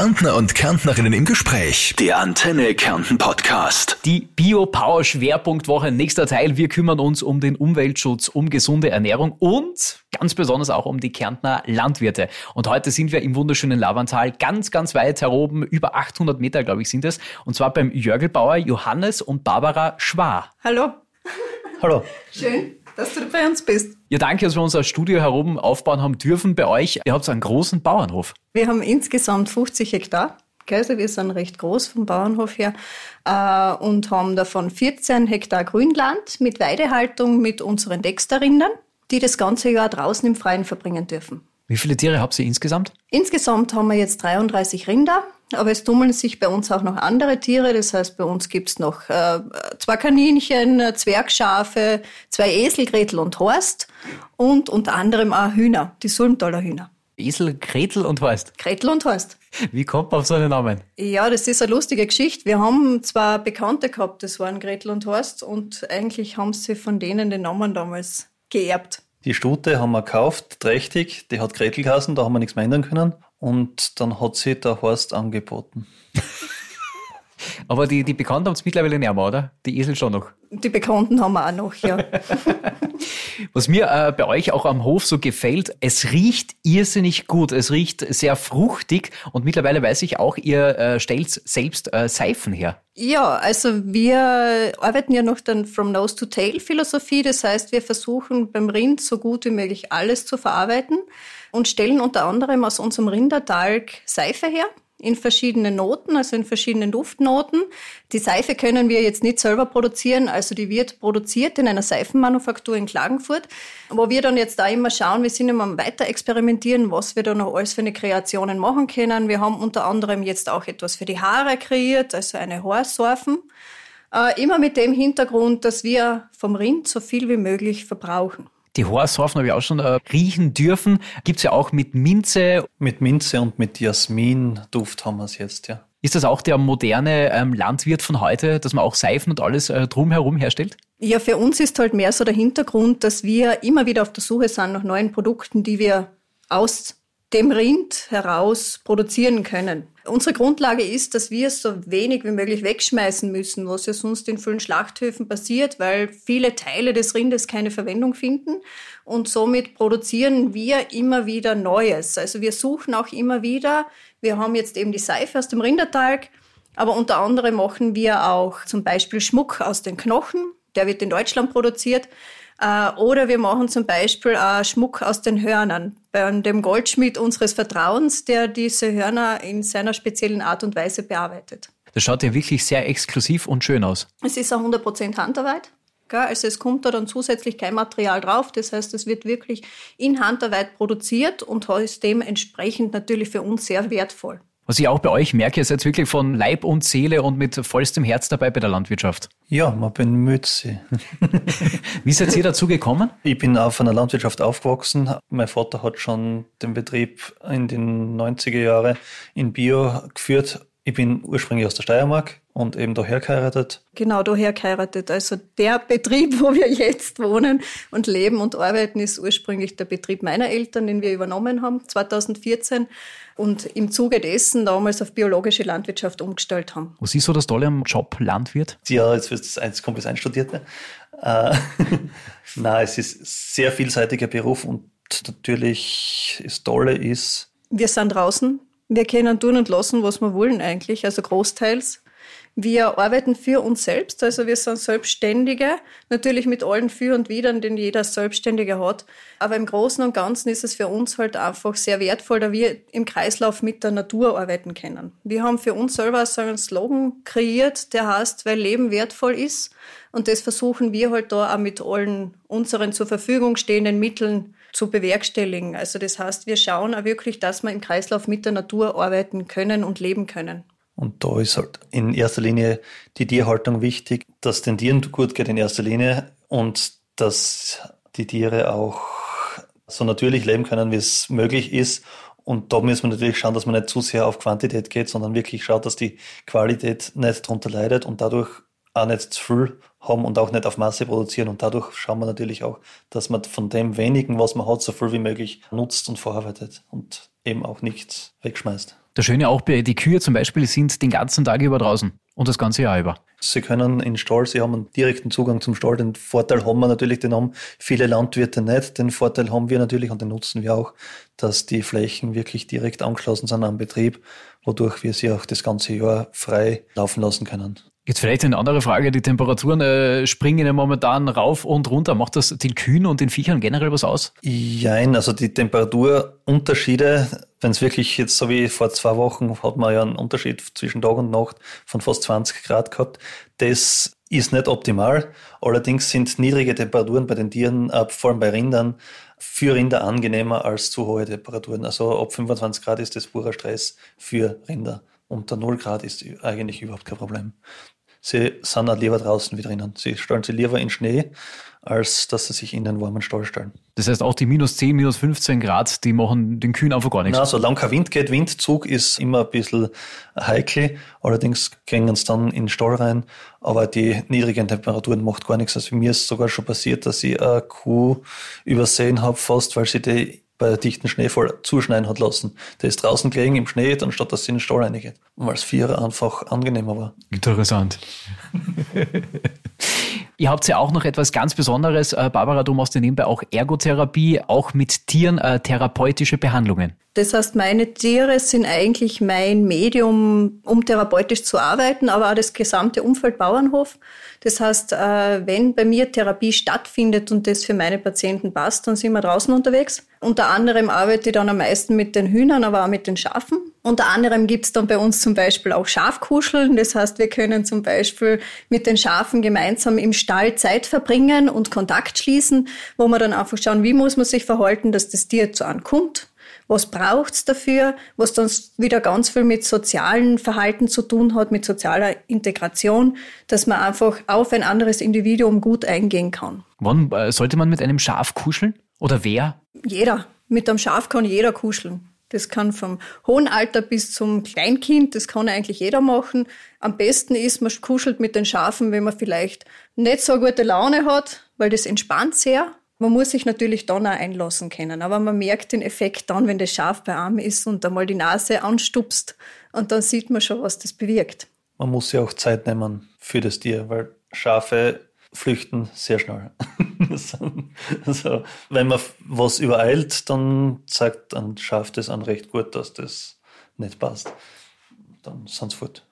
Kärntner und Kärntnerinnen im Gespräch. Der Antenne Kärnten Podcast. Die Bio-Power Schwerpunktwoche, nächster Teil. Wir kümmern uns um den Umweltschutz, um gesunde Ernährung und ganz besonders auch um die Kärntner Landwirte. Und heute sind wir im wunderschönen Lavantal, ganz, ganz weit heroben, über 800 Meter, glaube ich, sind es. Und zwar beim Jörgelbauer Johannes und Barbara Schwar. Hallo. Hallo. Schön, dass du bei uns bist. Ja, danke, dass wir unser Studio heroben aufbauen haben dürfen bei euch. Ihr habt einen großen Bauernhof. Wir haben insgesamt 50 Hektar. Also wir sind recht groß vom Bauernhof her äh, und haben davon 14 Hektar Grünland mit Weidehaltung mit unseren Dexterrindern, die das ganze Jahr draußen im Freien verbringen dürfen. Wie viele Tiere habt ihr insgesamt? Insgesamt haben wir jetzt 33 Rinder, aber es tummeln sich bei uns auch noch andere Tiere. Das heißt, bei uns gibt's noch äh, zwei Kaninchen, Zwergschafe, zwei Esel, Gretel und Horst und unter anderem auch Hühner, die Sulmtaler Hühner. Esel, Gretel und Horst. Gretel und Horst. Wie kommt man auf so einen Namen? Ja, das ist eine lustige Geschichte. Wir haben zwar Bekannte gehabt, das waren Gretel und Horst, und eigentlich haben sie von denen den Namen damals geerbt. Die Stute haben wir gekauft, trächtig, die hat Gretel geheißen, da haben wir nichts mehr ändern können. Und dann hat sie der Horst angeboten. Aber die, die Bekannten haben es mittlerweile nicht mehr, oder? Die Esel schon noch. Die Bekannten haben wir auch noch, ja. Was mir äh, bei euch auch am Hof so gefällt, es riecht irrsinnig gut. Es riecht sehr fruchtig und mittlerweile weiß ich auch, ihr äh, stellt selbst äh, Seifen her. Ja, also wir arbeiten ja noch dann From Nose to Tail Philosophie. Das heißt, wir versuchen beim Rind so gut wie möglich alles zu verarbeiten und stellen unter anderem aus unserem Rindertalg Seife her in verschiedenen Noten, also in verschiedenen Duftnoten. Die Seife können wir jetzt nicht selber produzieren, also die wird produziert in einer Seifenmanufaktur in Klagenfurt, wo wir dann jetzt da immer schauen, wir sind immer weiter experimentieren, was wir da noch alles für eine Kreationen machen können. Wir haben unter anderem jetzt auch etwas für die Haare kreiert, also eine Haarsorfen. Äh, immer mit dem Hintergrund, dass wir vom Rind so viel wie möglich verbrauchen. Die Horshorfen habe ich auch schon äh, riechen dürfen. Gibt's ja auch mit Minze. Mit Minze und mit Jasmin-Duft haben wir es jetzt, ja. Ist das auch der moderne ähm, Landwirt von heute, dass man auch Seifen und alles äh, drumherum herstellt? Ja, für uns ist halt mehr so der Hintergrund, dass wir immer wieder auf der Suche sind nach neuen Produkten, die wir aus dem Rind heraus produzieren können. Unsere Grundlage ist, dass wir so wenig wie möglich wegschmeißen müssen, was ja sonst in vielen Schlachthöfen passiert, weil viele Teile des Rindes keine Verwendung finden. Und somit produzieren wir immer wieder Neues. Also wir suchen auch immer wieder. Wir haben jetzt eben die Seife aus dem Rindertalg, aber unter anderem machen wir auch zum Beispiel Schmuck aus den Knochen. Der wird in Deutschland produziert. Äh, oder wir machen zum Beispiel auch Schmuck aus den Hörnern bei dem Goldschmied unseres Vertrauens, der diese Hörner in seiner speziellen Art und Weise bearbeitet. Das schaut ja wirklich sehr exklusiv und schön aus. Es ist auch 100% Handarbeit. Also es kommt da dann zusätzlich kein Material drauf. Das heißt, es wird wirklich in Handarbeit produziert und ist dementsprechend natürlich für uns sehr wertvoll. Was ich auch bei euch merke, ihr seid wirklich von Leib und Seele und mit vollstem Herz dabei bei der Landwirtschaft. Ja, man bemüht sich. Wie seid ihr dazu gekommen? Ich bin auf einer Landwirtschaft aufgewachsen. Mein Vater hat schon den Betrieb in den 90er Jahren in Bio geführt. Ich bin ursprünglich aus der Steiermark und eben daher geheiratet. Genau, daher geheiratet. Also der Betrieb, wo wir jetzt wohnen und leben und arbeiten, ist ursprünglich der Betrieb meiner Eltern, den wir übernommen haben, 2014 und im Zuge dessen damals auf biologische Landwirtschaft umgestellt haben. Was ist so das Tolle am Job Landwirt? Ja, jetzt wird es komplett einstudiert. Ne? Äh, Nein, es ist sehr vielseitiger Beruf und natürlich das Tolle ist. Wir sind draußen. Wir können tun und lassen, was wir wollen eigentlich, also großteils. Wir arbeiten für uns selbst, also wir sind Selbstständige, natürlich mit allen Für und Widern, den jeder Selbstständige hat. Aber im Großen und Ganzen ist es für uns halt einfach sehr wertvoll, da wir im Kreislauf mit der Natur arbeiten können. Wir haben für uns selber so einen Slogan kreiert, der heißt, weil Leben wertvoll ist. Und das versuchen wir halt da auch mit allen unseren zur Verfügung stehenden Mitteln zu bewerkstelligen. Also das heißt, wir schauen auch wirklich, dass wir im Kreislauf mit der Natur arbeiten können und leben können. Und da ist halt in erster Linie die Tierhaltung wichtig, dass den Tieren gut geht in erster Linie und dass die Tiere auch so natürlich leben können, wie es möglich ist. Und da müssen wir natürlich schauen, dass man nicht zu sehr auf Quantität geht, sondern wirklich schaut, dass die Qualität nicht darunter leidet und dadurch auch nicht zu viel haben und auch nicht auf Masse produzieren. Und dadurch schauen wir natürlich auch, dass man von dem wenigen, was man hat, so viel wie möglich nutzt und verarbeitet und eben auch nichts wegschmeißt. Das Schöne auch bei die Kühe zum Beispiel sind den ganzen Tag über draußen und das ganze Jahr über. Sie können in Stall, Sie haben einen direkten Zugang zum Stall. Den Vorteil haben wir natürlich, den haben viele Landwirte nicht. Den Vorteil haben wir natürlich und den nutzen wir auch, dass die Flächen wirklich direkt angeschlossen sind am Betrieb, wodurch wir sie auch das ganze Jahr frei laufen lassen können. Jetzt vielleicht eine andere Frage. Die Temperaturen äh, springen ja momentan rauf und runter. Macht das den Kühen und den Viechern generell was aus? Jein, also die Temperaturunterschiede, wenn es wirklich jetzt so wie vor zwei Wochen hat man ja einen Unterschied zwischen Tag und Nacht von fast 20 Grad gehabt. Das ist nicht optimal. Allerdings sind niedrige Temperaturen bei den Tieren, äh, vor allem bei Rindern, für Rinder angenehmer als zu hohe Temperaturen. Also ab 25 Grad ist das purer Stress für Rinder. Unter 0 Grad ist eigentlich überhaupt kein Problem. Sie sind auch lieber draußen wie drinnen. Sie stellen sie lieber in Schnee, als dass sie sich in den warmen Stall stellen. Das heißt, auch die minus 10, minus 15 Grad, die machen den Kühen einfach gar nichts. Na, solange kein Wind geht, Windzug ist immer ein bisschen heikel. Allerdings gehen sie dann in den Stall rein. Aber die niedrigen Temperaturen macht gar nichts. Also mir ist sogar schon passiert, dass ich eine Kuh übersehen habe, fast, weil sie die bei dichten Schneefall zuschneiden hat lassen. Der ist draußen gelegen im Schnee, anstatt dass sie in den Stall reingeht. Weil es Vierer einfach angenehmer war. Interessant. Ihr habt ja auch noch etwas ganz Besonderes. Äh, Barbara, du machst ja nebenbei auch Ergotherapie, auch mit Tieren äh, therapeutische Behandlungen. Das heißt, meine Tiere sind eigentlich mein Medium, um therapeutisch zu arbeiten, aber auch das gesamte Umfeld Bauernhof. Das heißt, äh, wenn bei mir Therapie stattfindet und das für meine Patienten passt, dann sind wir draußen unterwegs. Unter anderem arbeite ich dann am meisten mit den Hühnern, aber auch mit den Schafen. Unter anderem gibt es dann bei uns zum Beispiel auch Schafkuscheln. Das heißt, wir können zum Beispiel mit den Schafen gemeinsam im Stall Zeit verbringen und Kontakt schließen, wo wir dann einfach schauen, wie muss man sich verhalten, dass das Tier zu ankommt was braucht's dafür, was dann wieder ganz viel mit sozialen Verhalten zu tun hat, mit sozialer Integration, dass man einfach auf ein anderes Individuum gut eingehen kann. Wann äh, sollte man mit einem Schaf kuscheln? Oder wer? Jeder. Mit einem Schaf kann jeder kuscheln. Das kann vom hohen Alter bis zum Kleinkind, das kann eigentlich jeder machen. Am besten ist, man kuschelt mit den Schafen, wenn man vielleicht nicht so gute Laune hat, weil das entspannt sehr. Man muss sich natürlich dann auch einlassen können, aber man merkt den Effekt dann, wenn das Schaf bei Arm ist und einmal die Nase anstupst und dann sieht man schon, was das bewirkt. Man muss ja auch Zeit nehmen für das Tier, weil Schafe flüchten sehr schnell. also, wenn man was übereilt, dann zeigt ein Schaf das an recht gut, dass das nicht passt dann sind fort.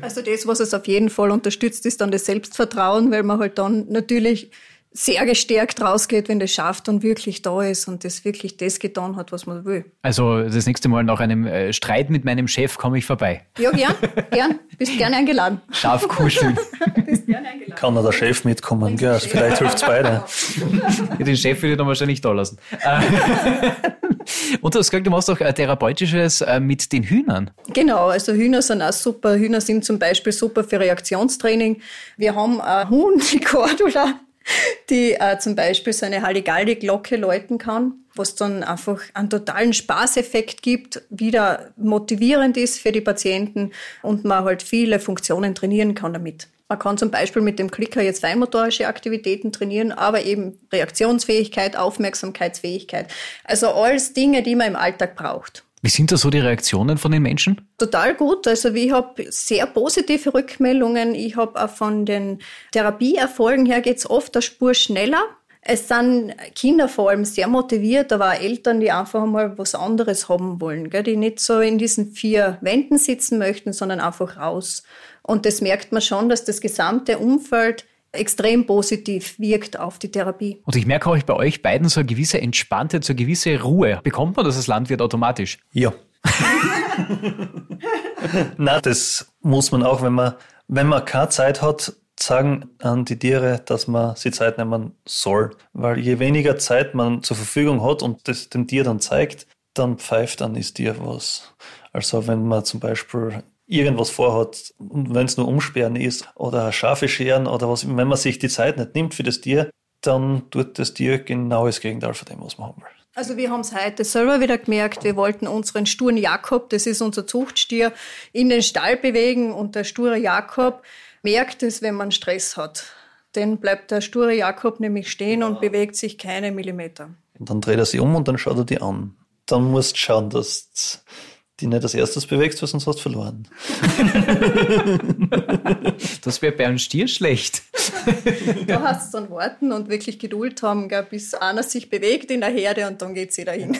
also das, was es auf jeden Fall unterstützt, ist dann das Selbstvertrauen, weil man halt dann natürlich sehr gestärkt rausgeht, wenn das Schaf dann wirklich da ist und das wirklich das getan hat, was man will. Also das nächste Mal nach einem äh, Streit mit meinem Chef komme ich vorbei. Ja, gern, gern. Bist gerne eingeladen. Schaf kuscheln. Bist gerne eingeladen. Kann da der Chef mitkommen? Also vielleicht hilft es beide. Den Chef will ich dann wahrscheinlich da lassen. Und du hast gesagt, du machst auch äh, Therapeutisches äh, mit den Hühnern. Genau, also Hühner sind auch super. Hühner sind zum Beispiel super für Reaktionstraining. Wir haben ein Huhn, die Cordula, die äh, zum Beispiel so eine Halligalli-Glocke läuten kann, was dann einfach einen totalen Spaßeffekt gibt, wieder motivierend ist für die Patienten und man halt viele Funktionen trainieren kann damit. Man kann zum Beispiel mit dem Klicker jetzt feinmotorische Aktivitäten trainieren, aber eben Reaktionsfähigkeit, Aufmerksamkeitsfähigkeit. Also alles Dinge, die man im Alltag braucht. Wie sind da so die Reaktionen von den Menschen? Total gut. Also ich habe sehr positive Rückmeldungen. Ich habe auch von den Therapieerfolgen her geht's oft eine Spur schneller. Es sind Kinder vor allem sehr motiviert, aber auch Eltern, die einfach mal was anderes haben wollen, gell? die nicht so in diesen vier Wänden sitzen möchten, sondern einfach raus. Und das merkt man schon, dass das gesamte Umfeld extrem positiv wirkt auf die Therapie. Und ich merke auch bei euch beiden so eine gewisse Entspanntheit, so eine gewisse Ruhe. Bekommt man das als Landwirt automatisch? Ja. Na, das muss man auch, wenn man, wenn man keine Zeit hat, sagen an die Tiere, dass man sie Zeit nehmen soll. Weil je weniger Zeit man zur Verfügung hat und das dem Tier dann zeigt, dann pfeift an das Tier was. Also wenn man zum Beispiel irgendwas vorhat, wenn es nur Umsperren ist oder Schafe scheren oder was, wenn man sich die Zeit nicht nimmt für das Tier, dann tut das Tier genau das Gegenteil von dem, was man haben will. Also wir haben es heute selber wieder gemerkt, wir wollten unseren sturen Jakob, das ist unser Zuchtstier, in den Stall bewegen und der sture Jakob merkt es, wenn man Stress hat. Dann bleibt der sture Jakob nämlich stehen und bewegt sich keine Millimeter. Und dann dreht er sich um und dann schaut er die an. Dann musst du schauen, dass die nicht als erstes bewegst, weil sonst hast du verloren. das wäre bei einem Stier schlecht. da hast du dann warten und wirklich Geduld haben, gell, bis einer sich bewegt in der Herde und dann geht es wieder hin.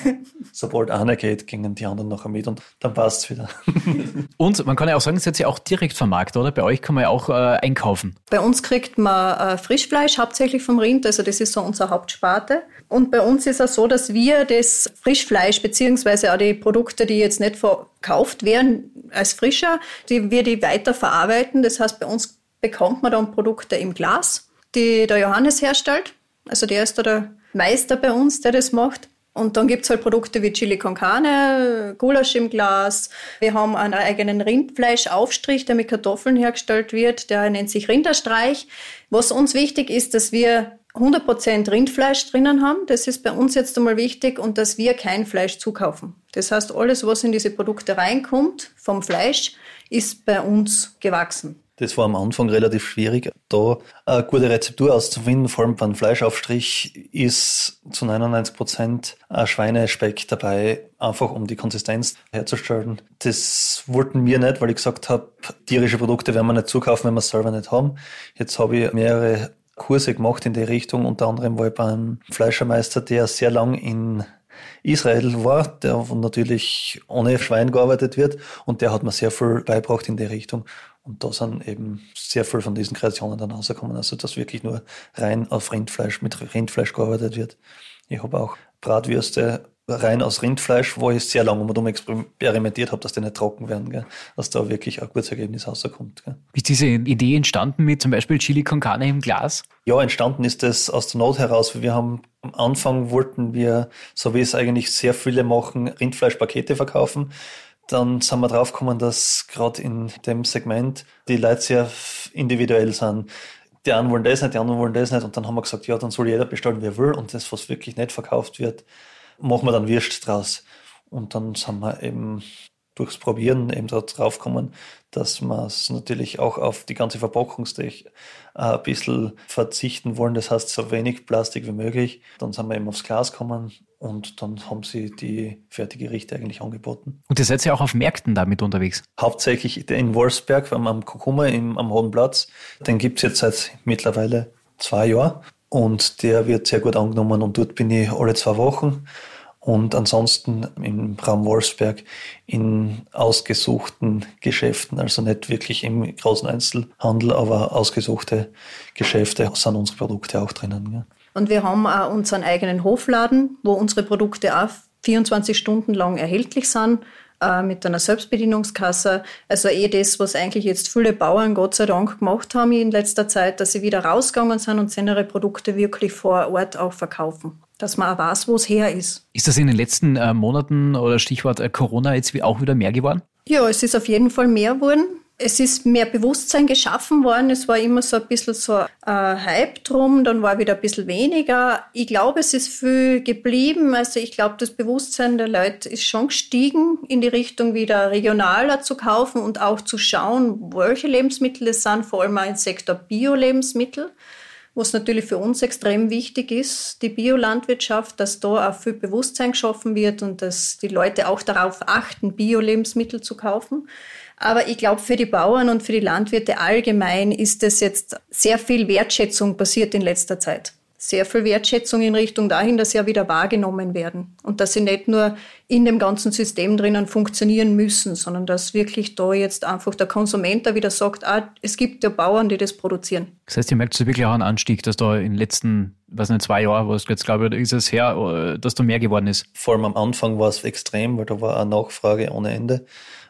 Sobald einer geht, gingen die anderen nachher mit und dann passt es wieder. und man kann ja auch sagen, es wird ja auch direkt vermarktet, oder? Bei euch kann man ja auch äh, einkaufen. Bei uns kriegt man äh, Frischfleisch hauptsächlich vom Rind, also das ist so unsere Hauptsparte. Und bei uns ist es so, dass wir das Frischfleisch beziehungsweise auch die Produkte, die jetzt nicht verkauft werden als frischer, die wir die weiterverarbeiten. Das heißt, bei uns bekommt man dann Produkte im Glas, die der Johannes herstellt. Also der ist da der Meister bei uns, der das macht. Und dann gibt es halt Produkte wie Chili con Carne, Gulasch im Glas. Wir haben einen eigenen Rindfleischaufstrich, der mit Kartoffeln hergestellt wird. Der nennt sich Rinderstreich. Was uns wichtig ist, dass wir 100% Rindfleisch drinnen haben. Das ist bei uns jetzt einmal wichtig und dass wir kein Fleisch zukaufen. Das heißt, alles, was in diese Produkte reinkommt vom Fleisch, ist bei uns gewachsen. Das war am Anfang relativ schwierig, da eine gute Rezeptur auszufinden. Vor allem beim Fleischaufstrich ist zu 99 Prozent Schweinespeck dabei, einfach um die Konsistenz herzustellen. Das wollten wir nicht, weil ich gesagt habe, tierische Produkte werden wir nicht zukaufen, wenn wir es selber nicht haben. Jetzt habe ich mehrere Kurse gemacht in die Richtung. Unter anderem war ich beim Fleischermeister, der sehr lang in Israel war, der natürlich ohne Schwein gearbeitet wird und der hat mir sehr viel beibracht in die Richtung. Und da sind eben sehr viel von diesen Kreationen dann rausgekommen. Also, dass wirklich nur rein auf Rindfleisch, mit Rindfleisch gearbeitet wird. Ich habe auch Bratwürste rein aus Rindfleisch, wo ich sehr lange um experimentiert habe, dass die nicht trocken werden, gell? dass da wirklich ein gutes Ergebnis rauskommt. Gell? Ist diese Idee entstanden mit zum Beispiel Chili con Carne im Glas? Ja, entstanden ist das aus der Not heraus. Wir haben am Anfang wollten wir, so wie es eigentlich sehr viele machen, Rindfleischpakete verkaufen. Dann sind wir draufgekommen, dass gerade in dem Segment die Leute sehr individuell sind die einen wollen das nicht, die anderen wollen das nicht. Und dann haben wir gesagt, ja, dann soll jeder bestellen, wie er will. Und das, was wirklich nicht verkauft wird, machen wir dann Würst draus. Und dann sind wir eben durchs Probieren eben drauf gekommen, dass wir es natürlich auch auf die ganze Verpackungstech äh, ein bisschen verzichten wollen. Das heißt, so wenig Plastik wie möglich. Dann sind wir eben aufs Glas gekommen und dann haben sie die Fertiggerichte eigentlich angeboten. Und ihr seid ja auch auf Märkten damit unterwegs? Hauptsächlich in Wolfsberg am Kurkuma am Hohen Platz. Den gibt es jetzt seit mittlerweile zwei Jahren und der wird sehr gut angenommen und dort bin ich alle zwei Wochen und ansonsten im Raum Wolfsberg in ausgesuchten Geschäften, also nicht wirklich im großen Einzelhandel, aber ausgesuchte Geschäfte sind unsere Produkte auch drinnen. Ja. Und wir haben auch unseren eigenen Hofladen, wo unsere Produkte auch 24 Stunden lang erhältlich sind äh, mit einer Selbstbedienungskasse. Also eh das, was eigentlich jetzt viele Bauern Gott sei Dank gemacht haben in letzter Zeit, dass sie wieder rausgegangen sind und ihre Produkte wirklich vor Ort auch verkaufen. Dass man auch weiß, wo es her ist. Ist das in den letzten äh, Monaten oder Stichwort äh, Corona jetzt auch wieder mehr geworden? Ja, es ist auf jeden Fall mehr geworden es ist mehr Bewusstsein geschaffen worden. Es war immer so ein bisschen so ein Hype drum, dann war wieder ein bisschen weniger. Ich glaube, es ist viel geblieben. Also ich glaube, das Bewusstsein der Leute ist schon gestiegen in die Richtung, wieder regionaler zu kaufen und auch zu schauen, welche Lebensmittel es sind, vor allem auch im Sektor Bio-Lebensmittel was natürlich für uns extrem wichtig ist, die Biolandwirtschaft, dass da auch viel Bewusstsein geschaffen wird und dass die Leute auch darauf achten, Bio-Lebensmittel zu kaufen. Aber ich glaube, für die Bauern und für die Landwirte allgemein ist es jetzt sehr viel Wertschätzung passiert in letzter Zeit. Sehr viel Wertschätzung in Richtung dahin, dass sie ja wieder wahrgenommen werden und dass sie nicht nur in dem ganzen System drinnen funktionieren müssen, sondern dass wirklich da jetzt einfach der Konsument da wieder sagt, ah, es gibt ja Bauern, die das produzieren. Das heißt, ihr merkt wirklich auch einen Anstieg, dass da in den letzten, was nicht, zwei Jahren, was jetzt glaube ich, ist es her, dass da mehr geworden ist. Vor allem am Anfang war es extrem, weil da war eine Nachfrage ohne Ende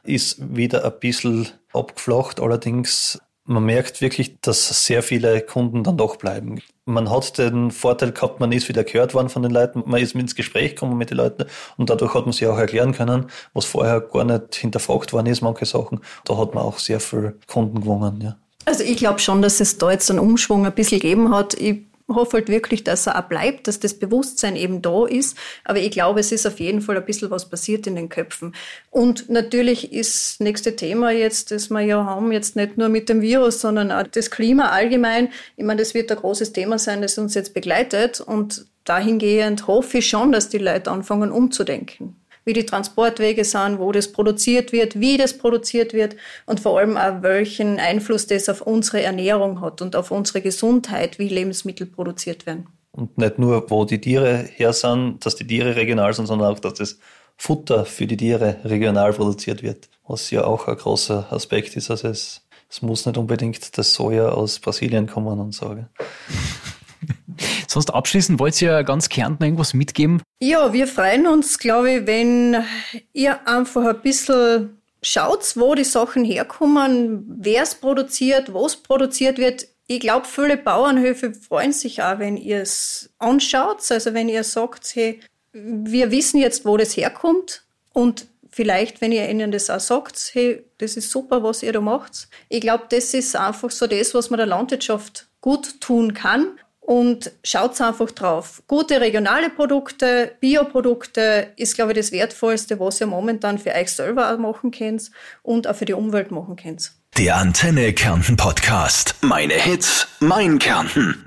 ist wieder ein bisschen abgeflacht. Allerdings, man merkt wirklich, dass sehr viele Kunden dann doch bleiben. Man hat den Vorteil gehabt, man ist wieder gehört worden von den Leuten, man ist ins Gespräch gekommen mit den Leuten und dadurch hat man sich auch erklären können, was vorher gar nicht hinterfragt worden ist, manche Sachen. Da hat man auch sehr viele Kunden gewonnen, ja. Also ich glaube schon, dass es da jetzt einen Umschwung ein bisschen gegeben hat. Ich hoffe halt wirklich, dass er auch bleibt, dass das Bewusstsein eben da ist. Aber ich glaube, es ist auf jeden Fall ein bisschen was passiert in den Köpfen. Und natürlich ist das nächste Thema jetzt, das wir ja haben, jetzt nicht nur mit dem Virus, sondern auch das Klima allgemein. Ich meine, das wird ein großes Thema sein, das uns jetzt begleitet. Und dahingehend hoffe ich schon, dass die Leute anfangen umzudenken. Wie die Transportwege sind, wo das produziert wird, wie das produziert wird und vor allem auch welchen Einfluss das auf unsere Ernährung hat und auf unsere Gesundheit, wie Lebensmittel produziert werden. Und nicht nur, wo die Tiere her sind, dass die Tiere regional sind, sondern auch, dass das Futter für die Tiere regional produziert wird, was ja auch ein großer Aspekt ist. Also es, es muss nicht unbedingt das Soja aus Brasilien kommen und so. Sonst abschließend wollt ihr ganz Kärnten irgendwas mitgeben? Ja, wir freuen uns, glaube ich, wenn ihr einfach ein bisschen schaut, wo die Sachen herkommen, wer es produziert, wo es produziert wird. Ich glaube, viele Bauernhöfe freuen sich auch, wenn ihr es anschaut. Also wenn ihr sagt, hey, wir wissen jetzt, wo das herkommt und vielleicht, wenn ihr ihnen das auch sagt, hey, das ist super, was ihr da macht. Ich glaube, das ist einfach so das, was man der Landwirtschaft gut tun kann. Und schaut einfach drauf. Gute regionale Produkte, Bioprodukte ist, glaube ich, das Wertvollste, was ihr momentan für euch selber auch machen könnt und auch für die Umwelt machen könnt. Der Antenne Kärnten Podcast. Meine Hits, mein Kärnten.